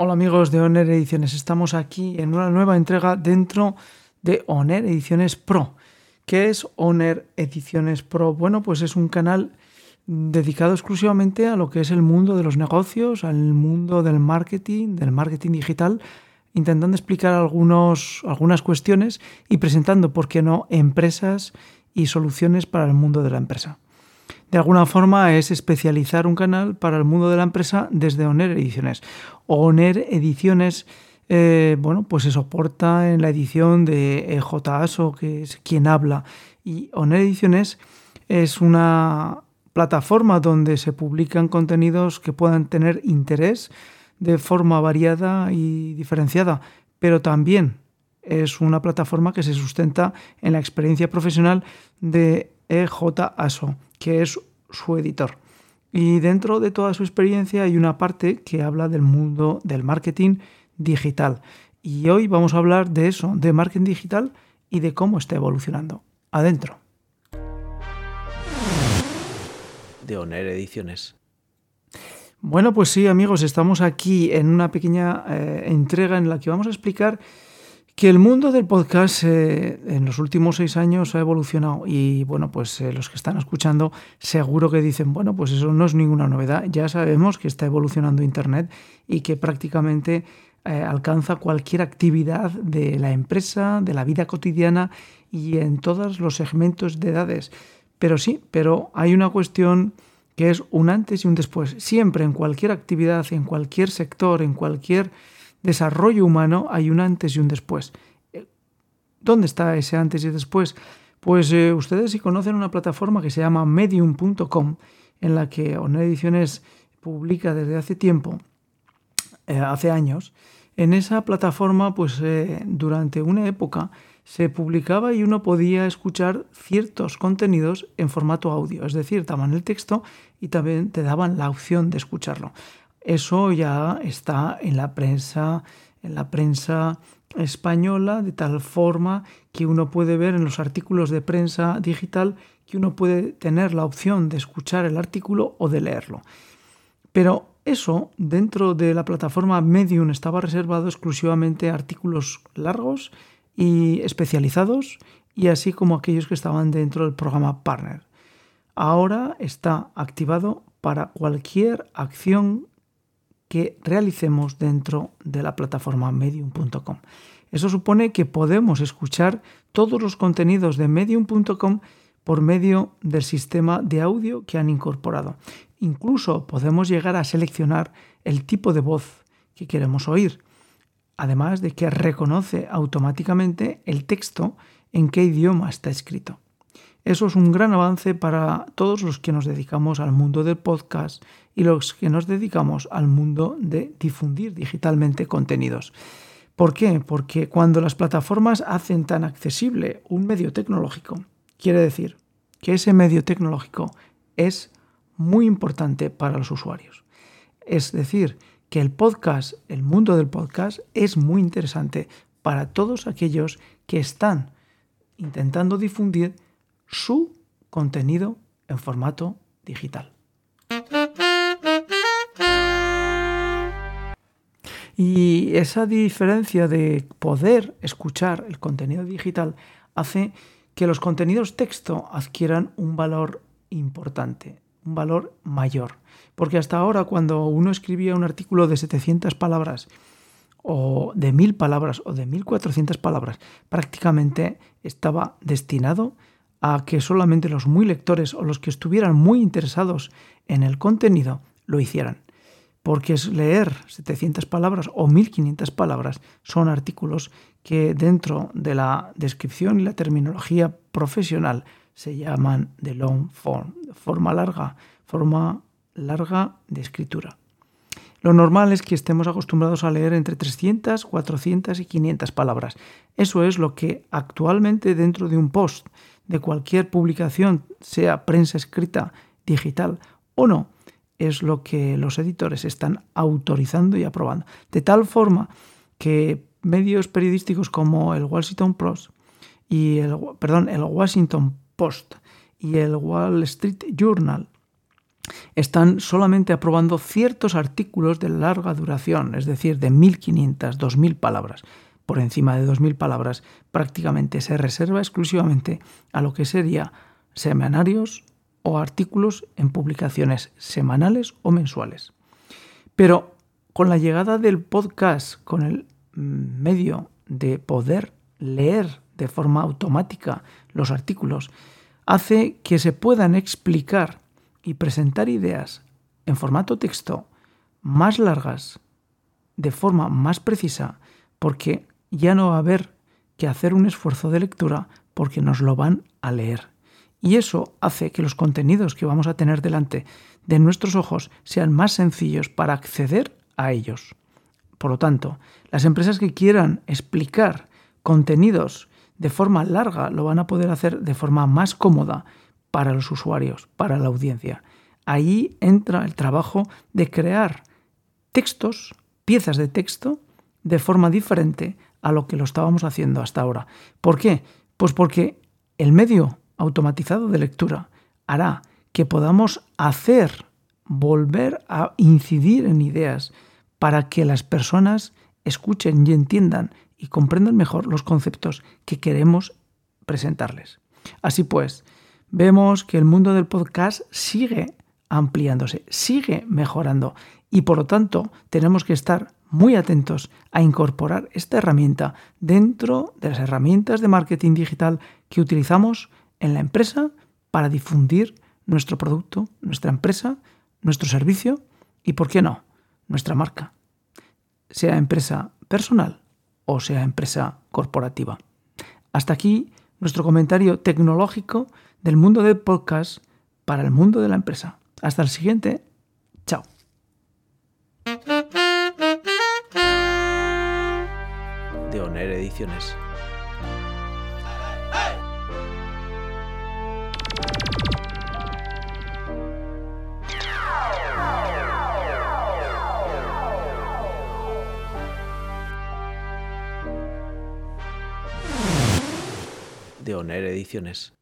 Hola amigos de Oner Ediciones, estamos aquí en una nueva entrega dentro de Oner Ediciones Pro. ¿Qué es Oner Ediciones Pro? Bueno, pues es un canal dedicado exclusivamente a lo que es el mundo de los negocios, al mundo del marketing, del marketing digital, intentando explicar algunos, algunas cuestiones y presentando, ¿por qué no?, empresas y soluciones para el mundo de la empresa de alguna forma es especializar un canal para el mundo de la empresa desde Oner Ediciones. Oner Ediciones, eh, bueno, pues se soporta en la edición de e JASO, que es quien habla, y Oner Ediciones es una plataforma donde se publican contenidos que puedan tener interés de forma variada y diferenciada, pero también es una plataforma que se sustenta en la experiencia profesional de EJASO, que es su editor. Y dentro de toda su experiencia hay una parte que habla del mundo del marketing digital. Y hoy vamos a hablar de eso, de marketing digital y de cómo está evolucionando. Adentro. De Oner Ediciones. Bueno, pues sí, amigos, estamos aquí en una pequeña eh, entrega en la que vamos a explicar que el mundo del podcast eh, en los últimos seis años ha evolucionado y bueno, pues eh, los que están escuchando seguro que dicen, bueno, pues eso no es ninguna novedad, ya sabemos que está evolucionando Internet y que prácticamente eh, alcanza cualquier actividad de la empresa, de la vida cotidiana y en todos los segmentos de edades. Pero sí, pero hay una cuestión que es un antes y un después. Siempre en cualquier actividad, en cualquier sector, en cualquier desarrollo humano hay un antes y un después. Eh, ¿Dónde está ese antes y después? Pues eh, ustedes si conocen una plataforma que se llama medium.com, en la que Honor Ediciones publica desde hace tiempo, eh, hace años, en esa plataforma, pues durante una época se publicaba y uno podía escuchar ciertos contenidos en formato audio, es decir, daban el texto y también te daban la opción de escucharlo. Eso ya está en la prensa, en la prensa española, de tal forma que uno puede ver en los artículos de prensa digital que uno puede tener la opción de escuchar el artículo o de leerlo. Pero eso dentro de la plataforma Medium estaba reservado exclusivamente a artículos largos y especializados y así como aquellos que estaban dentro del programa Partner. Ahora está activado para cualquier acción que realicemos dentro de la plataforma medium.com. Eso supone que podemos escuchar todos los contenidos de medium.com por medio del sistema de audio que han incorporado. Incluso podemos llegar a seleccionar el tipo de voz que queremos oír, además de que reconoce automáticamente el texto en qué idioma está escrito. Eso es un gran avance para todos los que nos dedicamos al mundo del podcast y los que nos dedicamos al mundo de difundir digitalmente contenidos. ¿Por qué? Porque cuando las plataformas hacen tan accesible un medio tecnológico, quiere decir que ese medio tecnológico es muy importante para los usuarios. Es decir, que el podcast, el mundo del podcast, es muy interesante para todos aquellos que están intentando difundir su contenido en formato digital. Y esa diferencia de poder escuchar el contenido digital hace que los contenidos texto adquieran un valor importante, un valor mayor. Porque hasta ahora cuando uno escribía un artículo de 700 palabras o de 1000 palabras o de 1400 palabras, prácticamente estaba destinado a que solamente los muy lectores o los que estuvieran muy interesados en el contenido lo hicieran. Porque es leer 700 palabras o 1500 palabras son artículos que dentro de la descripción y la terminología profesional se llaman de long form, forma larga, forma larga de escritura. Lo normal es que estemos acostumbrados a leer entre 300, 400 y 500 palabras. Eso es lo que actualmente dentro de un post de cualquier publicación, sea prensa escrita, digital o no, es lo que los editores están autorizando y aprobando. De tal forma que medios periodísticos como el Washington Post y el, Washington Post y el Wall Street Journal están solamente aprobando ciertos artículos de larga duración, es decir, de 1.500, 2.000 palabras. Por encima de 2.000 palabras prácticamente se reserva exclusivamente a lo que sería semanarios o artículos en publicaciones semanales o mensuales. Pero con la llegada del podcast, con el medio de poder leer de forma automática los artículos, hace que se puedan explicar y presentar ideas en formato texto más largas, de forma más precisa, porque ya no va a haber que hacer un esfuerzo de lectura porque nos lo van a leer. Y eso hace que los contenidos que vamos a tener delante de nuestros ojos sean más sencillos para acceder a ellos. Por lo tanto, las empresas que quieran explicar contenidos de forma larga lo van a poder hacer de forma más cómoda para los usuarios, para la audiencia. Ahí entra el trabajo de crear textos, piezas de texto, de forma diferente a lo que lo estábamos haciendo hasta ahora. ¿Por qué? Pues porque el medio automatizado de lectura hará que podamos hacer, volver a incidir en ideas para que las personas escuchen y entiendan y comprendan mejor los conceptos que queremos presentarles. Así pues, vemos que el mundo del podcast sigue ampliándose, sigue mejorando y por lo tanto tenemos que estar muy atentos a incorporar esta herramienta dentro de las herramientas de marketing digital que utilizamos en la empresa para difundir nuestro producto, nuestra empresa, nuestro servicio y, ¿por qué no?, nuestra marca, sea empresa personal o sea empresa corporativa. Hasta aquí nuestro comentario tecnológico del mundo del podcast para el mundo de la empresa. Hasta el siguiente. Chao. De Oner Ediciones. De Oner Ediciones.